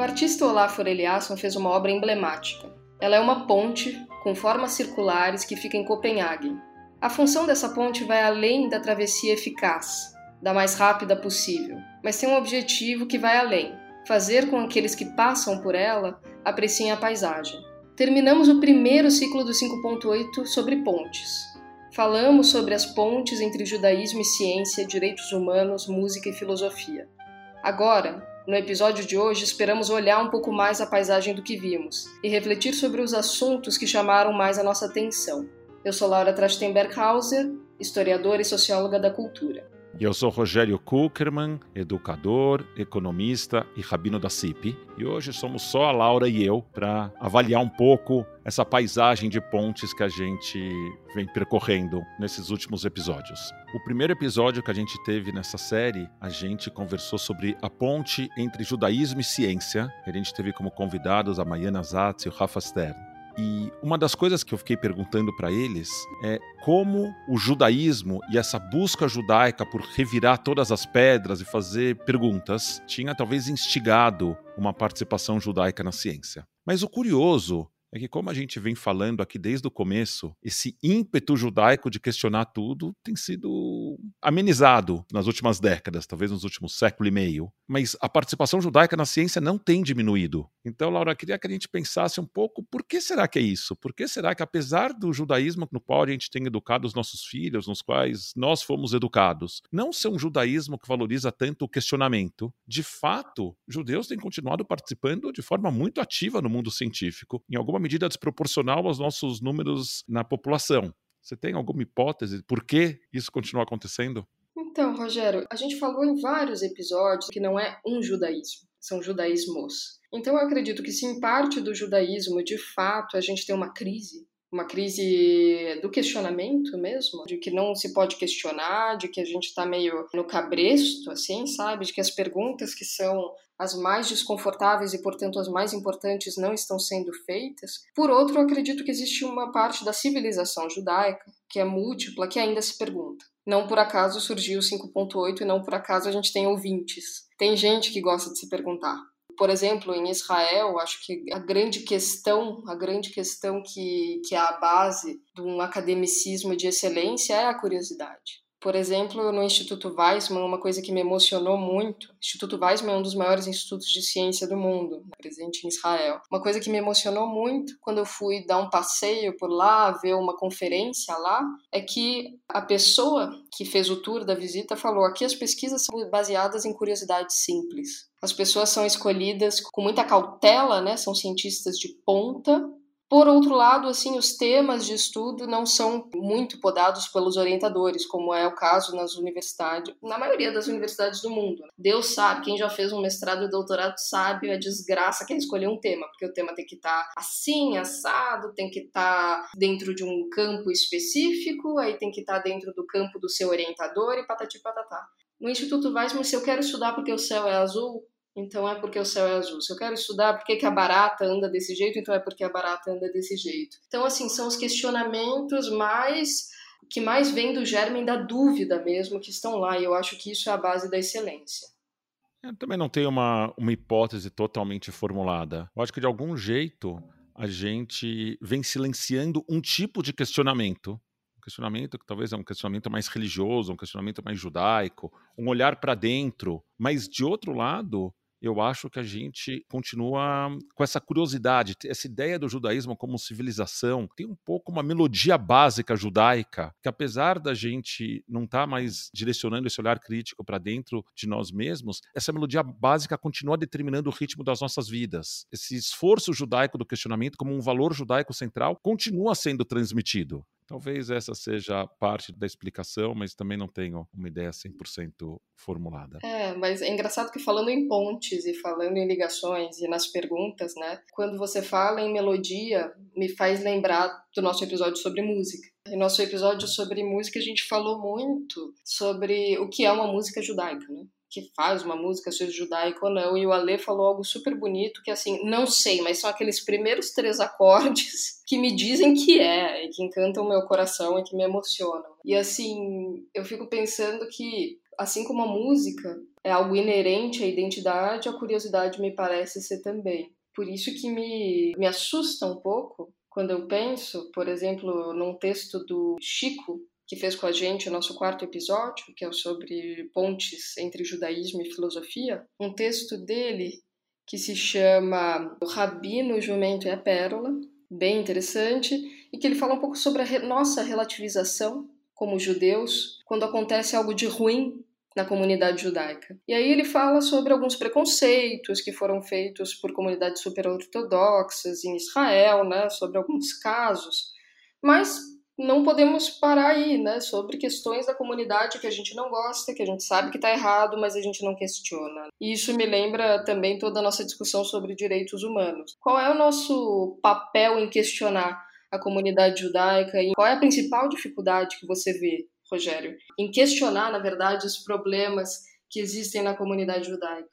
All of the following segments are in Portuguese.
O artista Olafur Eliasson fez uma obra emblemática. Ela é uma ponte com formas circulares que fica em Copenhague. A função dessa ponte vai além da travessia eficaz, da mais rápida possível, mas tem um objetivo que vai além: fazer com que aqueles que passam por ela apreciem a paisagem. Terminamos o primeiro ciclo do 5.8 sobre pontes. Falamos sobre as pontes entre judaísmo e ciência, direitos humanos, música e filosofia. Agora, no episódio de hoje, esperamos olhar um pouco mais a paisagem do que vimos e refletir sobre os assuntos que chamaram mais a nossa atenção. Eu sou Laura Trachtenberghauser, historiadora e socióloga da cultura. Eu sou Rogério Kuckerman, educador, economista e rabino da CIP. E hoje somos só a Laura e eu para avaliar um pouco essa paisagem de pontes que a gente vem percorrendo nesses últimos episódios. O primeiro episódio que a gente teve nessa série, a gente conversou sobre a ponte entre judaísmo e ciência. A gente teve como convidados a Mayana Zatz e o Rafa Stern. E uma das coisas que eu fiquei perguntando para eles é como o judaísmo e essa busca judaica por revirar todas as pedras e fazer perguntas tinha talvez instigado uma participação judaica na ciência. Mas o curioso é que, como a gente vem falando aqui desde o começo, esse ímpeto judaico de questionar tudo tem sido amenizado nas últimas décadas, talvez nos últimos século e meio. Mas a participação judaica na ciência não tem diminuído. Então, Laura, queria que a gente pensasse um pouco por que será que é isso? Por que será que, apesar do judaísmo no qual a gente tem educado os nossos filhos, nos quais nós fomos educados, não ser um judaísmo que valoriza tanto o questionamento, de fato, judeus têm continuado participando de forma muito ativa no mundo científico. Em alguma medida desproporcional aos nossos números na população. Você tem alguma hipótese por que isso continua acontecendo? Então, Rogério, a gente falou em vários episódios que não é um judaísmo, são judaísmos. Então, eu acredito que se em parte do judaísmo, de fato, a gente tem uma crise, uma crise do questionamento mesmo, de que não se pode questionar, de que a gente está meio no cabresto, assim, sabe? De que as perguntas que são as mais desconfortáveis e, portanto, as mais importantes não estão sendo feitas. Por outro, acredito que existe uma parte da civilização judaica, que é múltipla, que ainda se pergunta. Não por acaso surgiu o 5.8 e não por acaso a gente tem ouvintes. Tem gente que gosta de se perguntar por exemplo, em Israel, acho que a grande questão, a grande questão que, que é a base de um academicismo de excelência é a curiosidade. Por exemplo, no Instituto Weizmann, uma coisa que me emocionou muito, o Instituto Weizmann é um dos maiores institutos de ciência do mundo, presente em Israel. Uma coisa que me emocionou muito quando eu fui dar um passeio por lá, ver uma conferência lá, é que a pessoa que fez o tour da visita falou: aqui as pesquisas são baseadas em curiosidades simples. As pessoas são escolhidas com muita cautela, né? São cientistas de ponta por outro lado, assim, os temas de estudo não são muito podados pelos orientadores, como é o caso nas universidades, na maioria das universidades do mundo. Deus sabe, quem já fez um mestrado e doutorado sabe a desgraça que é escolher um tema, porque o tema tem que estar tá assim, assado, tem que estar tá dentro de um campo específico, aí tem que estar tá dentro do campo do seu orientador e patati patatá. No Instituto Weissman, se eu quero estudar porque o céu é azul, então é porque o céu é azul. Se eu quero estudar por que a barata anda desse jeito, então é porque a barata anda desse jeito. Então, assim, são os questionamentos mais que mais vêm do germen da dúvida mesmo que estão lá, e eu acho que isso é a base da excelência. Eu também não tenho uma, uma hipótese totalmente formulada. Eu acho que de algum jeito a gente vem silenciando um tipo de questionamento um questionamento que talvez é um questionamento mais religioso, um questionamento mais judaico, um olhar para dentro, mas de outro lado, eu acho que a gente continua com essa curiosidade, essa ideia do judaísmo como civilização, tem um pouco uma melodia básica judaica, que apesar da gente não estar tá mais direcionando esse olhar crítico para dentro de nós mesmos, essa melodia básica continua determinando o ritmo das nossas vidas. Esse esforço judaico do questionamento como um valor judaico central continua sendo transmitido. Talvez essa seja parte da explicação, mas também não tenho uma ideia 100% formulada. É, mas é engraçado que falando em pontes e falando em ligações e nas perguntas, né? Quando você fala em melodia, me faz lembrar do nosso episódio sobre música. No nosso episódio sobre música, a gente falou muito sobre o que é uma música judaica, né? Que faz uma música, seja judaica ou não, e o Ale falou algo super bonito, que assim, não sei, mas são aqueles primeiros três acordes que me dizem que é, e que encantam o meu coração e que me emocionam. E assim, eu fico pensando que assim como a música, é algo inerente à identidade, a curiosidade me parece ser também. Por isso que me, me assusta um pouco quando eu penso, por exemplo, num texto do Chico, que fez com a gente o nosso quarto episódio, que é sobre pontes entre judaísmo e filosofia, um texto dele que se chama O Rabino, o Jumento e a Pérola, bem interessante, e que ele fala um pouco sobre a nossa relativização como judeus quando acontece algo de ruim na comunidade judaica. E aí ele fala sobre alguns preconceitos que foram feitos por comunidades super-ortodoxas em Israel, né, sobre alguns casos, mas não podemos parar aí, né, sobre questões da comunidade que a gente não gosta, que a gente sabe que está errado, mas a gente não questiona. E isso me lembra também toda a nossa discussão sobre direitos humanos. Qual é o nosso papel em questionar a comunidade judaica e qual é a principal dificuldade que você vê Rogério, em questionar, na verdade, os problemas que existem na comunidade judaica.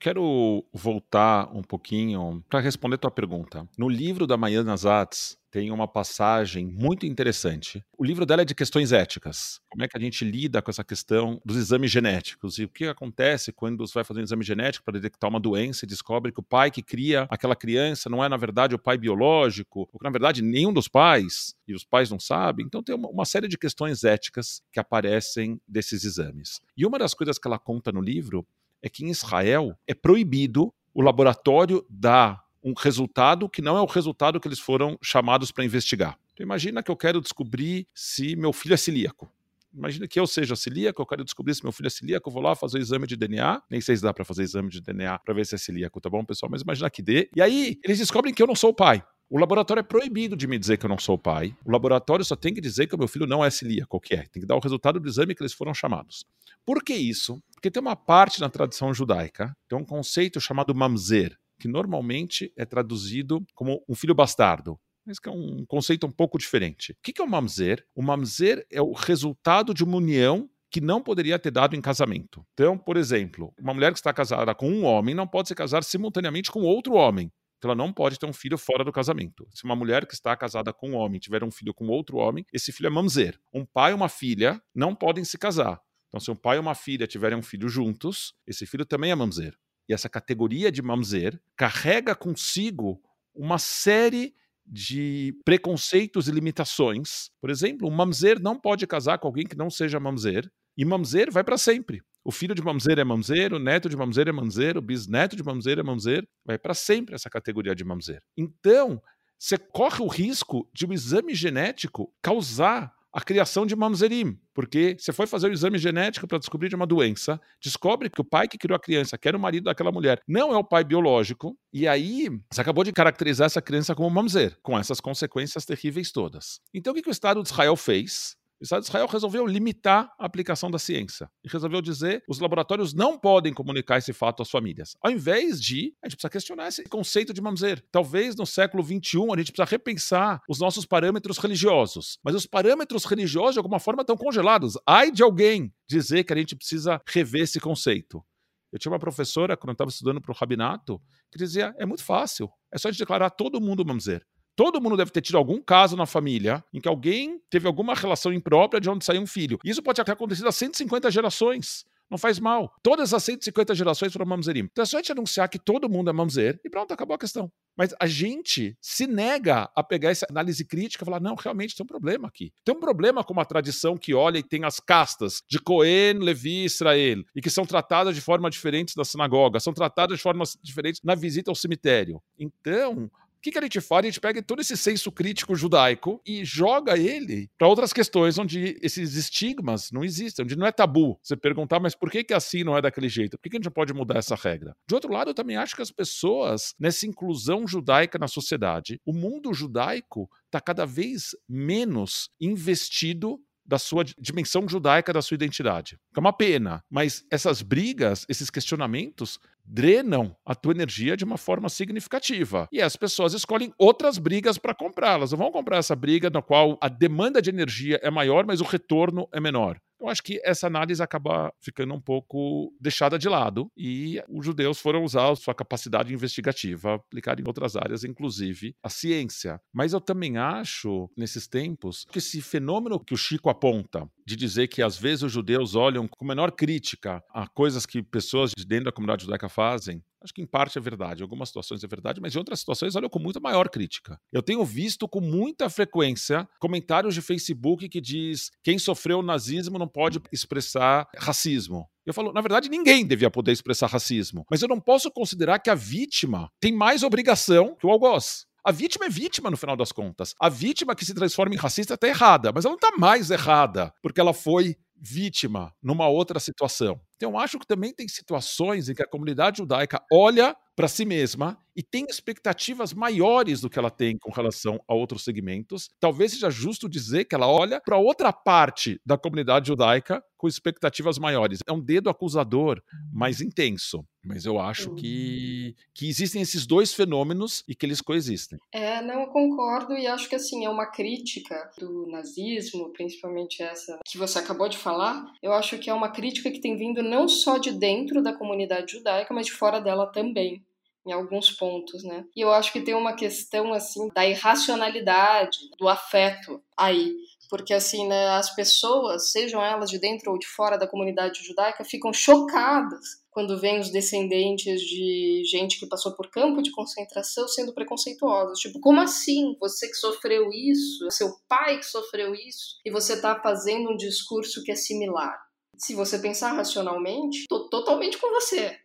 Quero voltar um pouquinho para responder tua pergunta. No livro da Mayana Zatz, tem uma passagem muito interessante. O livro dela é de questões éticas. Como é que a gente lida com essa questão dos exames genéticos e o que acontece quando você vai fazer um exame genético para detectar uma doença e descobre que o pai que cria aquela criança não é, na verdade, o pai biológico, ou que, na verdade, nenhum dos pais, e os pais não sabem. Então, tem uma, uma série de questões éticas que aparecem desses exames. E uma das coisas que ela conta no livro é que em Israel é proibido o laboratório dar um resultado que não é o resultado que eles foram chamados para investigar. Então, imagina que eu quero descobrir se meu filho é celíaco. Imagina que eu seja celíaco, eu quero descobrir se meu filho é celíaco, eu vou lá fazer o exame de DNA. Nem sei se dá para fazer exame de DNA para ver se é celíaco, tá bom, pessoal? Mas imagina que dê. E aí, eles descobrem que eu não sou o pai. O laboratório é proibido de me dizer que eu não sou o pai. O laboratório só tem que dizer que o meu filho não é celíaco, o que é. Tem que dar o resultado do exame que eles foram chamados. Por que isso? Porque tem uma parte na tradição judaica, tem um conceito chamado mamzer, que normalmente é traduzido como um filho bastardo. Mas que é um conceito um pouco diferente. O que é o mamzer? O mamzer é o resultado de uma união que não poderia ter dado em casamento. Então, por exemplo, uma mulher que está casada com um homem não pode se casar simultaneamente com outro homem. Então, ela não pode ter um filho fora do casamento. Se uma mulher que está casada com um homem tiver um filho com outro homem, esse filho é mamzer. Um pai e uma filha não podem se casar. Então, se um pai e uma filha tiverem um filho juntos, esse filho também é mamzer e essa categoria de mamzer carrega consigo uma série de preconceitos e limitações. Por exemplo, um mamzer não pode casar com alguém que não seja mamzer, e mamzer vai para sempre. O filho de mamzer é mamzer, o neto de mamzer é mamzer, o bisneto de mamzer é mamzer, vai para sempre essa categoria de mamzer. Então, você corre o risco de um exame genético causar a criação de mamzerim, porque você foi fazer o exame genético para descobrir de uma doença, descobre que o pai que criou a criança, que era o marido daquela mulher, não é o pai biológico, e aí você acabou de caracterizar essa criança como mamzer, com essas consequências terríveis todas. Então o que, que o Estado de Israel fez? O Estado de Israel resolveu limitar a aplicação da ciência e resolveu dizer os laboratórios não podem comunicar esse fato às famílias. Ao invés de, a gente precisa questionar esse conceito de mamzer. Talvez no século XXI a gente precisa repensar os nossos parâmetros religiosos. Mas os parâmetros religiosos, de alguma forma, estão congelados. Ai de alguém dizer que a gente precisa rever esse conceito. Eu tinha uma professora, quando eu estava estudando para o rabinato, que dizia: é muito fácil, é só a gente declarar todo mundo mamzer. Todo mundo deve ter tido algum caso na família em que alguém teve alguma relação imprópria de onde saiu um filho. Isso pode ter acontecido há 150 gerações. Não faz mal. Todas as 150 gerações foram mamzerim. Então é só a gente anunciar que todo mundo é mamzer e pronto, acabou a questão. Mas a gente se nega a pegar essa análise crítica e falar: não, realmente tem um problema aqui. Tem um problema com uma tradição que olha e tem as castas de Cohen, Levi Israel, e que são tratadas de forma diferente na sinagoga, são tratadas de formas diferentes na visita ao cemitério. Então, que, que a gente faz? A gente pega todo esse senso crítico judaico e joga ele para outras questões onde esses estigmas não existem, onde não é tabu. Você perguntar, mas por que, que assim não é daquele jeito? Por que, que a gente pode mudar essa regra? De outro lado, eu também acho que as pessoas, nessa inclusão judaica na sociedade, o mundo judaico está cada vez menos investido da sua dimensão judaica da sua identidade. É uma pena, mas essas brigas, esses questionamentos drenam a tua energia de uma forma significativa. E as pessoas escolhem outras brigas para comprar. Elas não vão comprar essa briga na qual a demanda de energia é maior, mas o retorno é menor. Eu acho que essa análise acaba ficando um pouco deixada de lado e os judeus foram usar sua capacidade investigativa aplicada em outras áreas, inclusive a ciência. Mas eu também acho, nesses tempos, que esse fenômeno que o Chico aponta, de dizer que às vezes os judeus olham com menor crítica a coisas que pessoas de dentro da comunidade judaica fazem, acho que em parte é verdade, em algumas situações é verdade, mas em outras situações olham com muita maior crítica. Eu tenho visto com muita frequência comentários de Facebook que diz quem sofreu o nazismo não pode expressar racismo. Eu falo, na verdade, ninguém devia poder expressar racismo, mas eu não posso considerar que a vítima tem mais obrigação que o algoz. A vítima é vítima no final das contas. A vítima que se transforma em racista está errada, mas ela não está mais errada porque ela foi vítima numa outra situação. Então, acho que também tem situações em que a comunidade judaica olha para si mesma e tem expectativas maiores do que ela tem com relação a outros segmentos. Talvez seja justo dizer que ela olha para outra parte da comunidade judaica com expectativas maiores. É um dedo acusador mais intenso. Mas eu acho que, que existem esses dois fenômenos e que eles coexistem. É, não, eu concordo e acho que assim, é uma crítica do nazismo, principalmente essa que você acabou de falar. Eu acho que é uma crítica que tem vindo não só de dentro da comunidade judaica, mas de fora dela também em alguns pontos, né? E eu acho que tem uma questão assim da irracionalidade, do afeto aí, porque assim, né, as pessoas, sejam elas de dentro ou de fora da comunidade judaica, ficam chocadas quando vêm os descendentes de gente que passou por campo de concentração sendo preconceituosos. Tipo, como assim? Você que sofreu isso, seu pai que sofreu isso, e você tá fazendo um discurso que é similar. Se você pensar racionalmente, tô totalmente com você.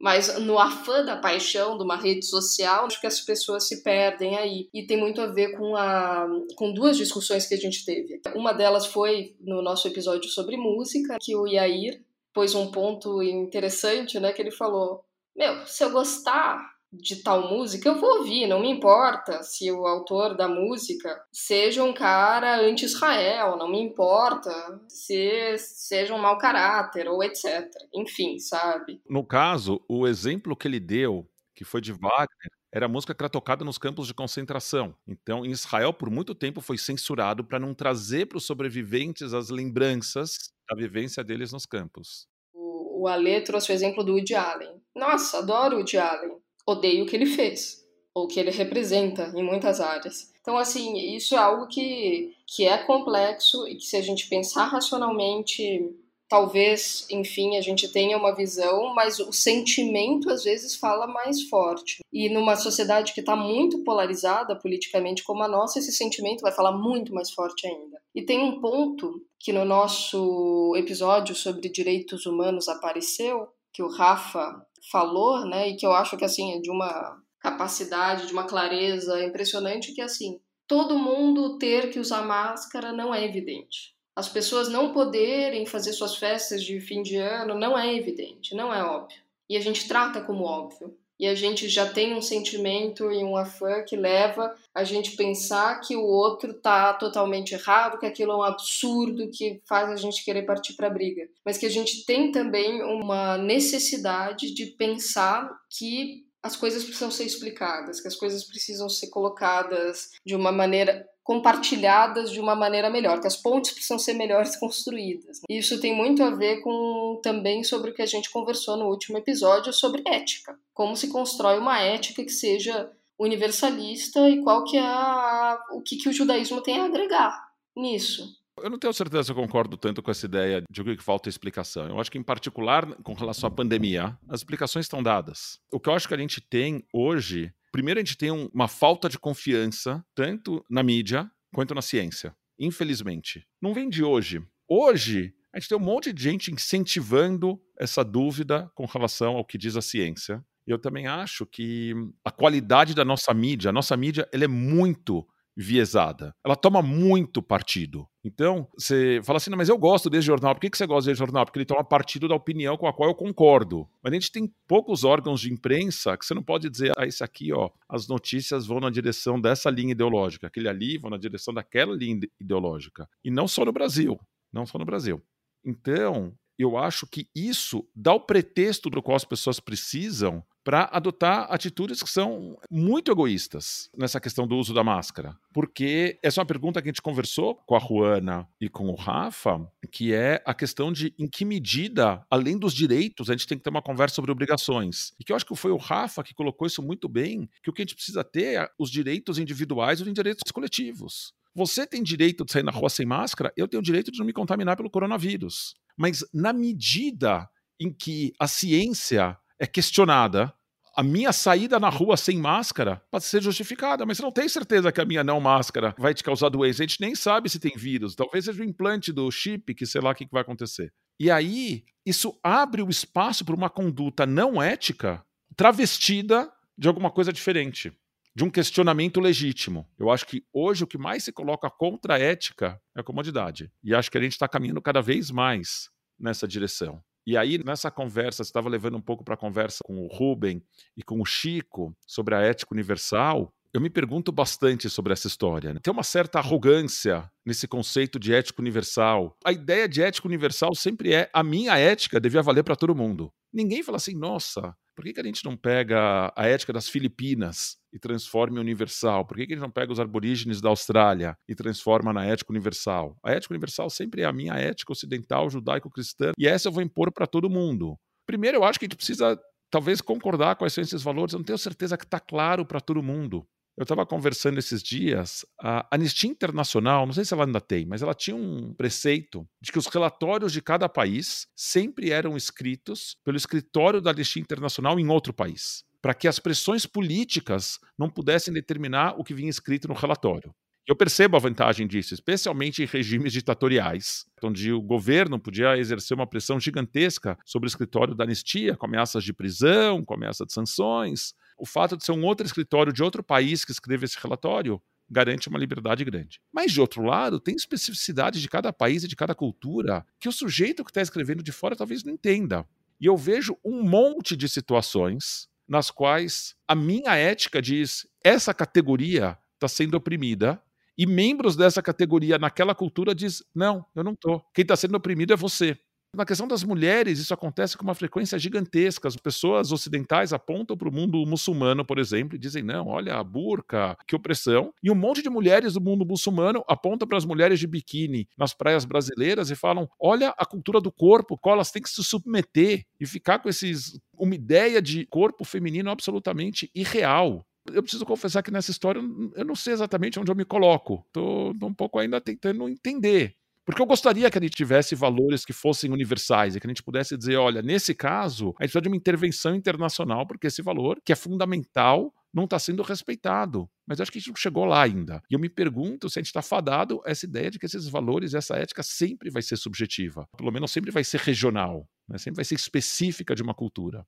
Mas no afã da paixão de uma rede social, acho que as pessoas se perdem aí. E tem muito a ver com, a, com duas discussões que a gente teve. Uma delas foi no nosso episódio sobre música, que o Yair pôs um ponto interessante, né? Que ele falou: Meu, se eu gostar de tal música, eu vou ouvir, não me importa se o autor da música seja um cara anti-Israel, não me importa se seja um mau caráter ou etc. Enfim, sabe? No caso, o exemplo que ele deu, que foi de Wagner, era a música que era tocada nos campos de concentração. Então, em Israel, por muito tempo, foi censurado para não trazer para os sobreviventes as lembranças da vivência deles nos campos. O, o Ale trouxe o exemplo do Woody Allen. Nossa, adoro o Woody Allen odeio o que ele fez, ou que ele representa em muitas áreas. Então, assim, isso é algo que, que é complexo e que, se a gente pensar racionalmente, talvez, enfim, a gente tenha uma visão, mas o sentimento às vezes fala mais forte. E numa sociedade que está muito polarizada politicamente como a nossa, esse sentimento vai falar muito mais forte ainda. E tem um ponto que no nosso episódio sobre direitos humanos apareceu, que o Rafa falou, né, e que eu acho que assim é de uma capacidade, de uma clareza impressionante que assim, todo mundo ter que usar máscara não é evidente. As pessoas não poderem fazer suas festas de fim de ano não é evidente, não é óbvio. E a gente trata como óbvio e a gente já tem um sentimento e um afã que leva a gente pensar que o outro tá totalmente errado, que aquilo é um absurdo, que faz a gente querer partir para briga. Mas que a gente tem também uma necessidade de pensar que as coisas precisam ser explicadas, que as coisas precisam ser colocadas de uma maneira compartilhadas de uma maneira melhor, que as pontes precisam ser melhores construídas. Isso tem muito a ver com também sobre o que a gente conversou no último episódio sobre ética. Como se constrói uma ética que seja universalista e qual que é a, o que, que o judaísmo tem a agregar nisso. Eu não tenho certeza se eu concordo tanto com essa ideia de que falta explicação. Eu acho que, em particular, com relação à pandemia, as explicações estão dadas. O que eu acho que a gente tem hoje Primeiro, a gente tem um, uma falta de confiança, tanto na mídia quanto na ciência. Infelizmente. Não vem de hoje. Hoje, a gente tem um monte de gente incentivando essa dúvida com relação ao que diz a ciência. Eu também acho que a qualidade da nossa mídia, a nossa mídia, ela é muito viesada. Ela toma muito partido. Então, você fala assim, mas eu gosto desse jornal. Por que, que você gosta desse jornal? Porque ele toma partido da opinião com a qual eu concordo. Mas a gente tem poucos órgãos de imprensa que você não pode dizer, ah, esse aqui, ó, as notícias vão na direção dessa linha ideológica, aquele ali vão na direção daquela linha ideológica. E não só no Brasil. Não só no Brasil. Então, eu acho que isso dá o pretexto do qual as pessoas precisam para adotar atitudes que são muito egoístas nessa questão do uso da máscara. Porque essa é uma pergunta que a gente conversou com a Juana e com o Rafa, que é a questão de em que medida, além dos direitos, a gente tem que ter uma conversa sobre obrigações. E que eu acho que foi o Rafa que colocou isso muito bem, que o que a gente precisa ter é os direitos individuais e os direitos coletivos. Você tem direito de sair na rua sem máscara, eu tenho direito de não me contaminar pelo coronavírus. Mas na medida em que a ciência é questionada, a minha saída na rua sem máscara pode ser justificada, mas você não tem certeza que a minha não máscara vai te causar doença. A gente nem sabe se tem vírus. Talvez seja o implante do chip, que sei lá o que vai acontecer. E aí, isso abre o espaço para uma conduta não ética travestida de alguma coisa diferente, de um questionamento legítimo. Eu acho que hoje o que mais se coloca contra a ética é a comodidade. E acho que a gente está caminhando cada vez mais nessa direção. E aí, nessa conversa, estava levando um pouco para a conversa com o Ruben e com o Chico sobre a ética universal. Eu me pergunto bastante sobre essa história. Né? Tem uma certa arrogância nesse conceito de ética universal. A ideia de ética universal sempre é a minha ética devia valer para todo mundo. Ninguém fala assim, nossa, por que, que a gente não pega a ética das Filipinas e transforma em universal? Por que, que a gente não pega os aborígenes da Austrália e transforma na ética universal? A ética universal sempre é a minha ética ocidental, judaico-cristã, e essa eu vou impor para todo mundo. Primeiro, eu acho que a gente precisa talvez concordar quais são esses valores. Eu não tenho certeza que está claro para todo mundo. Eu estava conversando esses dias, a Anistia Internacional, não sei se ela ainda tem, mas ela tinha um preceito de que os relatórios de cada país sempre eram escritos pelo escritório da Anistia Internacional em outro país, para que as pressões políticas não pudessem determinar o que vinha escrito no relatório. Eu percebo a vantagem disso, especialmente em regimes ditatoriais, onde o governo podia exercer uma pressão gigantesca sobre o escritório da anistia, com ameaças de prisão, com ameaça de sanções. O fato de ser um outro escritório de outro país que escreve esse relatório garante uma liberdade grande. Mas, de outro lado, tem especificidades de cada país e de cada cultura que o sujeito que está escrevendo de fora talvez não entenda. E eu vejo um monte de situações nas quais a minha ética diz essa categoria está sendo oprimida e membros dessa categoria naquela cultura diz: não, eu não estou. Quem está sendo oprimido é você. Na questão das mulheres, isso acontece com uma frequência gigantesca. As pessoas ocidentais apontam para o mundo muçulmano, por exemplo, e dizem: não, olha a burca, que opressão. E um monte de mulheres do mundo muçulmano apontam para as mulheres de biquíni nas praias brasileiras e falam: olha a cultura do corpo, qual elas têm que se submeter e ficar com esses, uma ideia de corpo feminino absolutamente irreal eu preciso confessar que nessa história eu não sei exatamente onde eu me coloco. Estou um pouco ainda tentando entender. Porque eu gostaria que a gente tivesse valores que fossem universais e que a gente pudesse dizer, olha, nesse caso, a gente precisa de uma intervenção internacional, porque esse valor, que é fundamental, não está sendo respeitado. Mas acho que a gente não chegou lá ainda. E eu me pergunto se a gente está fadado a essa ideia de que esses valores, essa ética sempre vai ser subjetiva. Pelo menos sempre vai ser regional, né? sempre vai ser específica de uma cultura.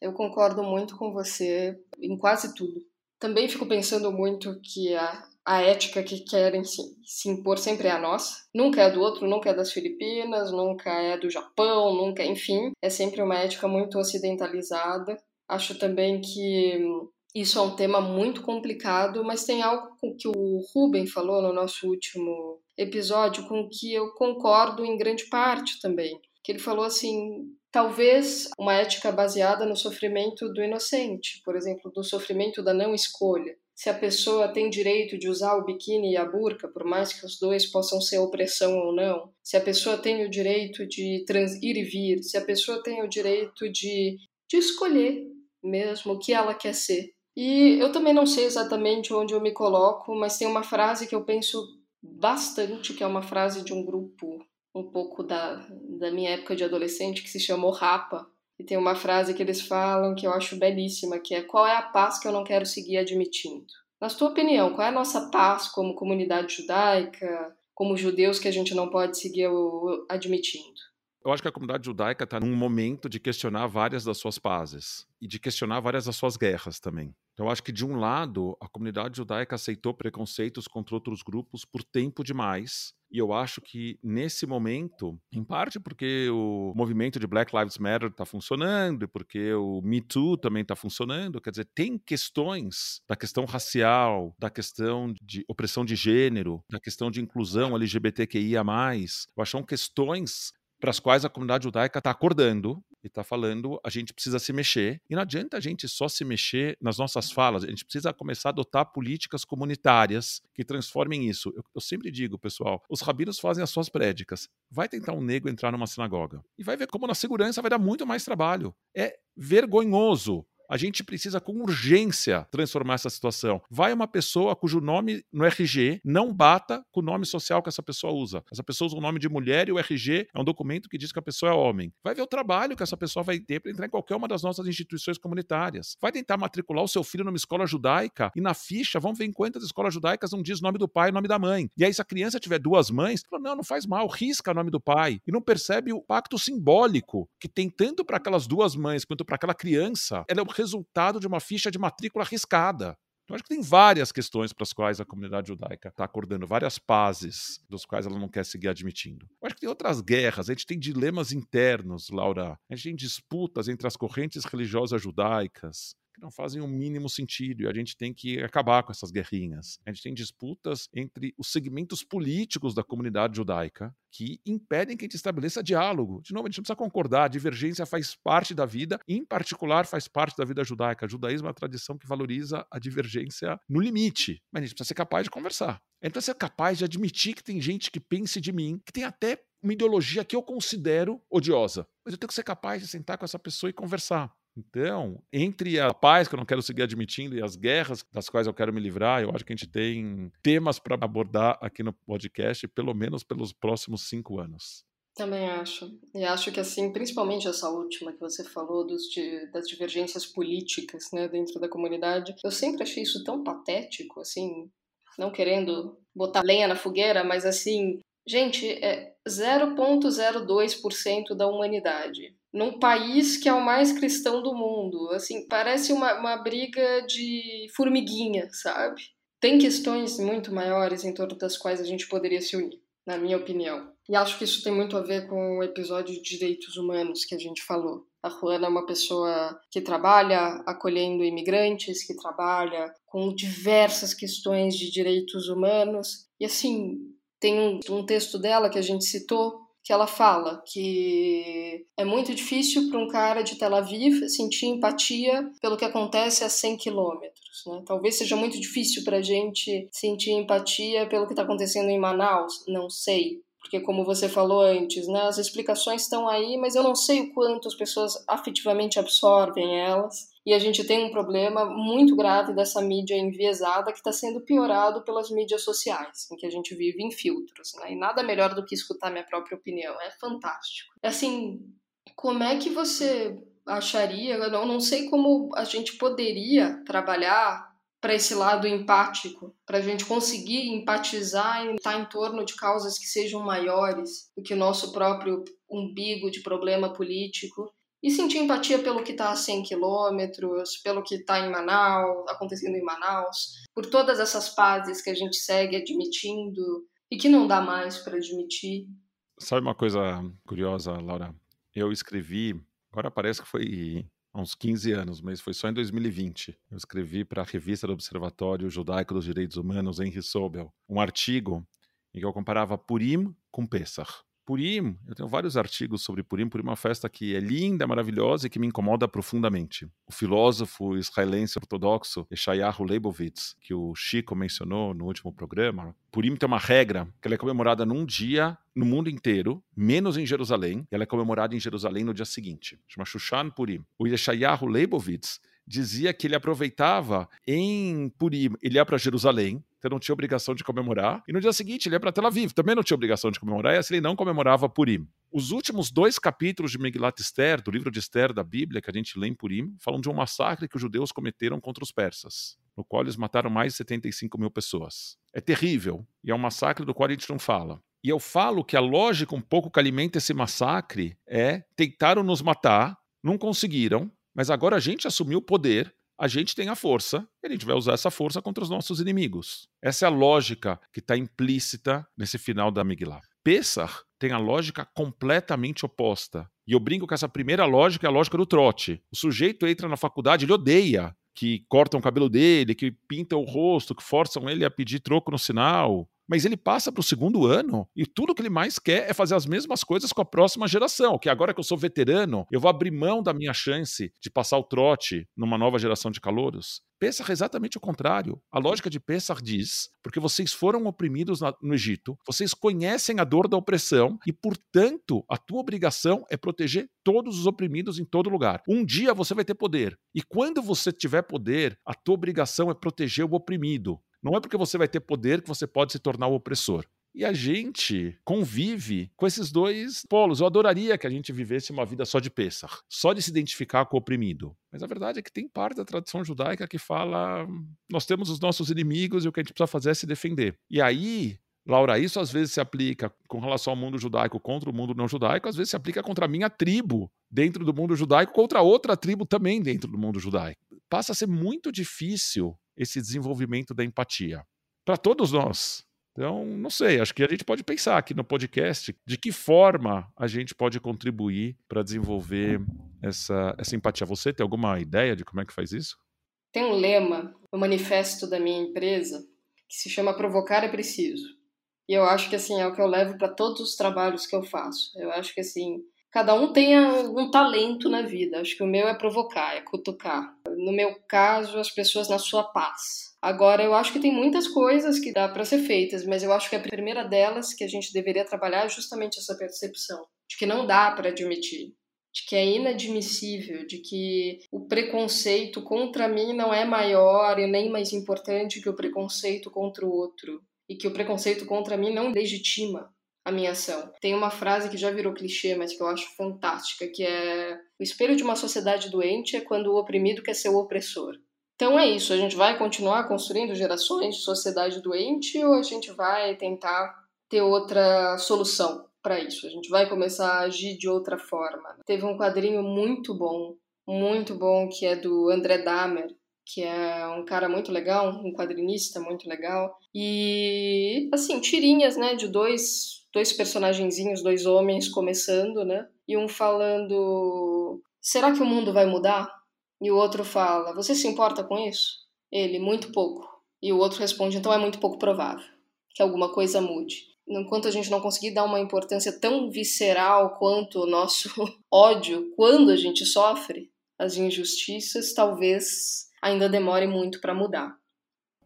Eu concordo muito com você em quase tudo. Também fico pensando muito que a, a ética que querem se, se, impor sempre é a nossa. Nunca é do outro, nunca é das Filipinas, nunca é do Japão, nunca, enfim. É sempre uma ética muito ocidentalizada. Acho também que isso é um tema muito complicado, mas tem algo que o Ruben falou no nosso último episódio com que eu concordo em grande parte também. Que ele falou assim: Talvez uma ética baseada no sofrimento do inocente, por exemplo, do sofrimento da não escolha. Se a pessoa tem direito de usar o biquíni e a burca, por mais que os dois possam ser opressão ou não. Se a pessoa tem o direito de trans, ir e vir. Se a pessoa tem o direito de, de escolher mesmo o que ela quer ser. E eu também não sei exatamente onde eu me coloco, mas tem uma frase que eu penso bastante, que é uma frase de um grupo um pouco da, da minha época de adolescente, que se chamou Rapa. E tem uma frase que eles falam que eu acho belíssima, que é qual é a paz que eu não quero seguir admitindo? Na sua opinião, qual é a nossa paz como comunidade judaica, como judeus que a gente não pode seguir admitindo? Eu acho que a comunidade judaica está num momento de questionar várias das suas pazes e de questionar várias das suas guerras também. Então, eu acho que, de um lado, a comunidade judaica aceitou preconceitos contra outros grupos por tempo demais. E eu acho que, nesse momento, em parte porque o movimento de Black Lives Matter está funcionando porque o Me Too também está funcionando, quer dizer, tem questões da questão racial, da questão de opressão de gênero, da questão de inclusão LGBTQIA. Eu acho que são questões para as quais a comunidade judaica está acordando e está falando a gente precisa se mexer. E não adianta a gente só se mexer nas nossas falas, a gente precisa começar a adotar políticas comunitárias que transformem isso. Eu, eu sempre digo, pessoal, os rabinos fazem as suas prédicas. Vai tentar um negro entrar numa sinagoga e vai ver como na segurança vai dar muito mais trabalho. É vergonhoso a gente precisa com urgência transformar essa situação. Vai uma pessoa cujo nome no RG não bata com o nome social que essa pessoa usa. Essa pessoa usa o nome de mulher e o RG é um documento que diz que a pessoa é homem. Vai ver o trabalho que essa pessoa vai ter para entrar em qualquer uma das nossas instituições comunitárias. Vai tentar matricular o seu filho numa escola judaica e na ficha, vamos ver quantas escolas judaicas não diz nome do pai e nome da mãe. E aí, se a criança tiver duas mães, fala, não, não faz mal, risca o nome do pai. E não percebe o pacto simbólico que tem tanto para aquelas duas mães quanto para aquela criança. Ela é resultado de uma ficha de matrícula arriscada. Então, acho que tem várias questões para as quais a comunidade judaica está acordando, várias pazes dos quais ela não quer seguir admitindo. Acho que tem outras guerras, a gente tem dilemas internos, Laura. A gente tem disputas entre as correntes religiosas judaicas que não fazem o mínimo sentido e a gente tem que acabar com essas guerrinhas. A gente tem disputas entre os segmentos políticos da comunidade judaica que impedem que a gente estabeleça diálogo. De novo, a gente não precisa concordar, a divergência faz parte da vida, em particular faz parte da vida judaica. O judaísmo é uma tradição que valoriza a divergência no limite, mas a gente precisa ser capaz de conversar. A gente precisa ser capaz de admitir que tem gente que pense de mim, que tem até uma ideologia que eu considero odiosa. Mas eu tenho que ser capaz de sentar com essa pessoa e conversar. Então, entre a paz que eu não quero seguir admitindo e as guerras das quais eu quero me livrar, eu acho que a gente tem temas para abordar aqui no podcast, pelo menos pelos próximos cinco anos. Também acho. E acho que, assim, principalmente essa última que você falou dos, de, das divergências políticas né, dentro da comunidade, eu sempre achei isso tão patético, assim, não querendo botar lenha na fogueira, mas assim, gente, é 0,02% da humanidade num país que é o mais cristão do mundo. Assim, parece uma, uma briga de formiguinha, sabe? Tem questões muito maiores em torno das quais a gente poderia se unir, na minha opinião. E acho que isso tem muito a ver com o episódio de direitos humanos que a gente falou. A Juana é uma pessoa que trabalha acolhendo imigrantes, que trabalha com diversas questões de direitos humanos. E assim, tem um, um texto dela que a gente citou, que ela fala que é muito difícil para um cara de Tel Aviv sentir empatia pelo que acontece a 100 quilômetros. Né? Talvez seja muito difícil para a gente sentir empatia pelo que está acontecendo em Manaus, não sei. Porque, como você falou antes, né, as explicações estão aí, mas eu não sei o quanto as pessoas afetivamente absorvem elas. E a gente tem um problema muito grave dessa mídia enviesada que está sendo piorado pelas mídias sociais, em que a gente vive em filtros. Né? E nada melhor do que escutar minha própria opinião. É fantástico. Assim, como é que você acharia? Eu não sei como a gente poderia trabalhar para esse lado empático, para a gente conseguir empatizar e estar em torno de causas que sejam maiores do que o nosso próprio umbigo de problema político e sentir empatia pelo que está a 100 quilômetros, pelo que está em Manaus, acontecendo em Manaus, por todas essas fases que a gente segue admitindo e que não dá mais para admitir. Sabe uma coisa curiosa, Laura? Eu escrevi, agora parece que foi há uns 15 anos, mas foi só em 2020. Eu escrevi para a revista do Observatório Judaico dos Direitos Humanos, Henry Sobel, um artigo em que eu comparava Purim com Pesach. Purim, eu tenho vários artigos sobre Purim. Purim é uma festa que é linda, maravilhosa e que me incomoda profundamente. O filósofo israelense ortodoxo Eshayahu Leibovitz, que o Chico mencionou no último programa, Purim tem uma regra que ela é comemorada num dia no mundo inteiro, menos em Jerusalém, e ela é comemorada em Jerusalém no dia seguinte. Chama Shushan Purim. O Eshayahu Leibovitz dizia que ele aproveitava em Purim, ele ia para Jerusalém, então não tinha obrigação de comemorar. E no dia seguinte ele ia para Tel Aviv, também não tinha obrigação de comemorar, e assim ele não comemorava Purim. Os últimos dois capítulos de Megilat Esther, do livro de Esther da Bíblia, que a gente lê em Purim, falam de um massacre que os judeus cometeram contra os persas, no qual eles mataram mais de 75 mil pessoas. É terrível, e é um massacre do qual a gente não fala. E eu falo que a lógica um pouco que alimenta esse massacre é tentaram nos matar, não conseguiram, mas agora a gente assumiu o poder a gente tem a força e a gente vai usar essa força contra os nossos inimigos. Essa é a lógica que está implícita nesse final da Miglah. Pessah tem a lógica completamente oposta. E eu brinco que essa primeira lógica é a lógica do trote. O sujeito entra na faculdade, ele odeia que cortam o cabelo dele, que pintam o rosto, que forçam ele a pedir troco no sinal. Mas ele passa para o segundo ano e tudo que ele mais quer é fazer as mesmas coisas com a próxima geração. Que agora que eu sou veterano, eu vou abrir mão da minha chance de passar o trote numa nova geração de calouros. Pesach é exatamente o contrário. A lógica de Pesach diz: porque vocês foram oprimidos no Egito, vocês conhecem a dor da opressão e, portanto, a tua obrigação é proteger todos os oprimidos em todo lugar. Um dia você vai ter poder. E quando você tiver poder, a tua obrigação é proteger o oprimido. Não é porque você vai ter poder que você pode se tornar o opressor. E a gente convive com esses dois polos. Eu adoraria que a gente vivesse uma vida só de Pessah, só de se identificar com o oprimido. Mas a verdade é que tem parte da tradição judaica que fala: nós temos os nossos inimigos e o que a gente precisa fazer é se defender. E aí, Laura, isso às vezes se aplica com relação ao mundo judaico contra o mundo não judaico, às vezes se aplica contra a minha tribo dentro do mundo judaico, contra outra tribo também dentro do mundo judaico. Passa a ser muito difícil esse desenvolvimento da empatia para todos nós. Então, não sei, acho que a gente pode pensar aqui no podcast de que forma a gente pode contribuir para desenvolver essa, essa empatia. Você tem alguma ideia de como é que faz isso? Tem um lema no manifesto da minha empresa que se chama Provocar é Preciso. E eu acho que assim é o que eu levo para todos os trabalhos que eu faço. Eu acho que assim, cada um tem um talento na vida. Acho que o meu é provocar, é cutucar. No meu caso, as pessoas na sua paz. Agora, eu acho que tem muitas coisas que dá para ser feitas, mas eu acho que a primeira delas que a gente deveria trabalhar é justamente essa percepção de que não dá para admitir, de que é inadmissível, de que o preconceito contra mim não é maior e nem mais importante que o preconceito contra o outro, e que o preconceito contra mim não legitima a minha ação. Tem uma frase que já virou clichê, mas que eu acho fantástica, que é: o espelho de uma sociedade doente é quando o oprimido quer ser o opressor. Então é isso, a gente vai continuar construindo gerações de sociedade doente ou a gente vai tentar ter outra solução para isso? A gente vai começar a agir de outra forma. Teve um quadrinho muito bom, muito bom, que é do André Dahmer, que é um cara muito legal, um quadrinista muito legal. E, assim, tirinhas, né, de dois, dois personagenzinhos, dois homens começando, né? E um falando: será que o mundo vai mudar? E o outro fala: Você se importa com isso? Ele: Muito pouco. E o outro responde: Então é muito pouco provável que alguma coisa mude. Enquanto a gente não conseguir dar uma importância tão visceral quanto o nosso ódio quando a gente sofre as injustiças, talvez ainda demore muito para mudar.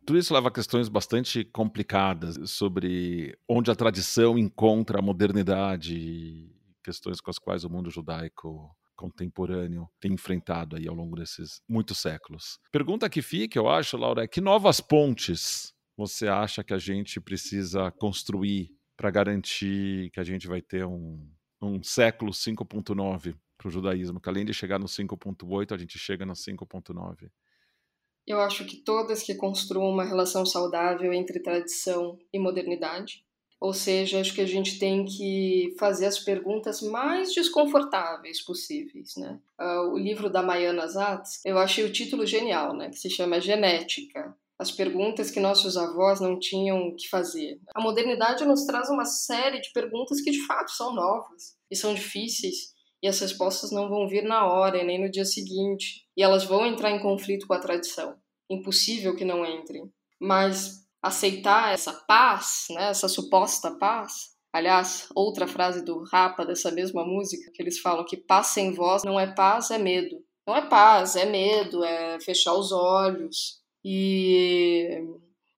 Tudo isso leva a questões bastante complicadas sobre onde a tradição encontra a modernidade, questões com as quais o mundo judaico contemporâneo tem enfrentado aí ao longo desses muitos séculos. Pergunta que fica, eu acho, Laura, é que novas pontes você acha que a gente precisa construir para garantir que a gente vai ter um, um século 5.9 para o judaísmo, que além de chegar no 5.8, a gente chega no 5.9? Eu acho que todas que construam uma relação saudável entre tradição e modernidade, ou seja, acho que a gente tem que fazer as perguntas mais desconfortáveis possíveis, né? Uh, o livro da Mayana Zatz, eu achei o título genial, né? Que se chama Genética. As perguntas que nossos avós não tinham que fazer. A modernidade nos traz uma série de perguntas que de fato são novas e são difíceis e as respostas não vão vir na hora nem no dia seguinte e elas vão entrar em conflito com a tradição. Impossível que não entrem. Mas aceitar essa paz, né, essa suposta paz. Aliás, outra frase do Rapa dessa mesma música, que eles falam que paz sem voz não é paz, é medo. Não é paz, é medo, é fechar os olhos. E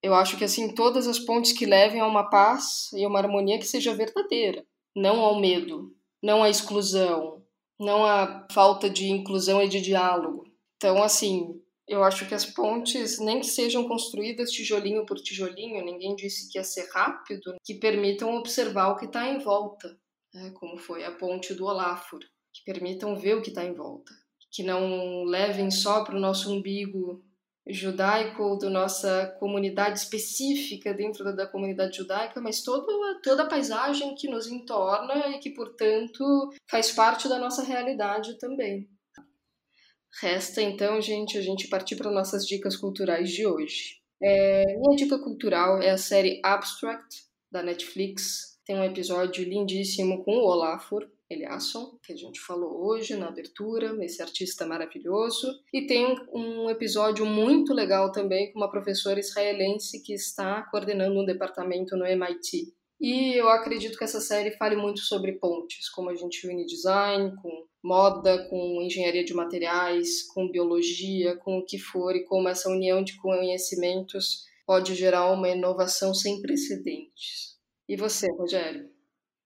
eu acho que assim, todas as pontes que levem a uma paz e uma harmonia que seja verdadeira, não ao medo, não à exclusão, não à falta de inclusão e de diálogo. Então, assim, eu acho que as pontes, nem que sejam construídas tijolinho por tijolinho, ninguém disse que ia ser rápido, que permitam observar o que está em volta, né? como foi a ponte do Olafur, que permitam ver o que está em volta, que não levem só para o nosso umbigo judaico ou da nossa comunidade específica dentro da, da comunidade judaica, mas toda, toda a paisagem que nos entorna e que, portanto, faz parte da nossa realidade também. Resta então, gente, a gente partir para nossas dicas culturais de hoje. É, minha dica cultural é a série Abstract da Netflix. Tem um episódio lindíssimo com o Olafur. Eliasson, que a gente falou hoje na abertura, esse artista maravilhoso. E tem um episódio muito legal também com uma professora israelense que está coordenando um departamento no MIT. E eu acredito que essa série fale muito sobre pontes, como a gente viu em design, com moda, com engenharia de materiais, com biologia, com o que for, e como essa união de conhecimentos pode gerar uma inovação sem precedentes. E você, Rogério?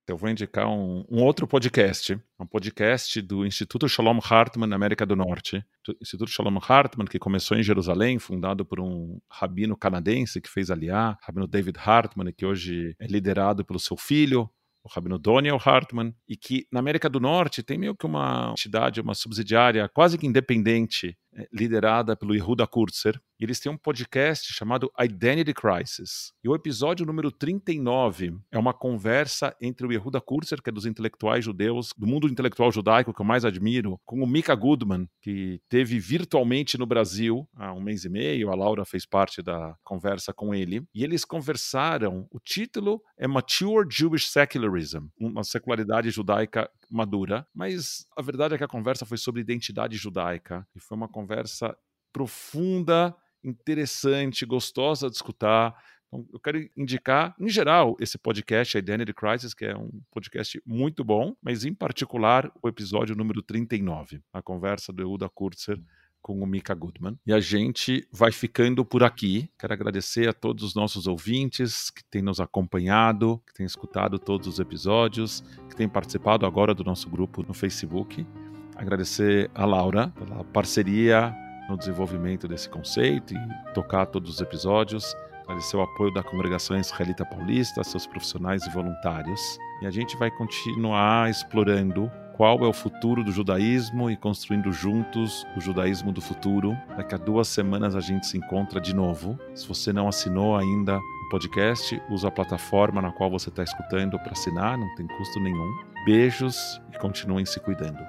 Eu vou indicar um, um, outro podcast, um podcast do Instituto Shalom Hartman na América do Norte. O Instituto Shalom Hartman, que começou em Jerusalém, fundado por um rabino canadense que fez aliá, rabino David Hartman, que hoje é liderado pelo seu filho, o rabino Daniel Hartman, e que na América do Norte tem meio que uma entidade, uma subsidiária quase que independente liderada pelo Yehuda Kurtzer. E eles têm um podcast chamado Identity Crisis. E o episódio número 39 é uma conversa entre o Yehuda Kurtzer, que é dos intelectuais judeus, do mundo intelectual judaico que eu mais admiro, com o Mika Goodman, que teve virtualmente no Brasil há um mês e meio. A Laura fez parte da conversa com ele. E eles conversaram. O título é Mature Jewish Secularism, uma secularidade judaica madura. Mas a verdade é que a conversa foi sobre identidade judaica. E foi uma conversa profunda, interessante, gostosa de escutar. Então, eu quero indicar, em geral, esse podcast, Identity Crisis, que é um podcast muito bom, mas em particular o episódio número 39, a conversa do Euda Kurtzer com o Mika Goodman. E a gente vai ficando por aqui. Quero agradecer a todos os nossos ouvintes que têm nos acompanhado, que têm escutado todos os episódios, que têm participado agora do nosso grupo no Facebook agradecer a Laura pela parceria no desenvolvimento desse conceito e tocar todos os episódios. Agradecer o apoio da Congregação Israelita Paulista, seus profissionais e voluntários. E a gente vai continuar explorando qual é o futuro do judaísmo e construindo juntos o judaísmo do futuro. Daqui a duas semanas a gente se encontra de novo. Se você não assinou ainda o podcast, usa a plataforma na qual você está escutando para assinar, não tem custo nenhum. Beijos e continuem se cuidando.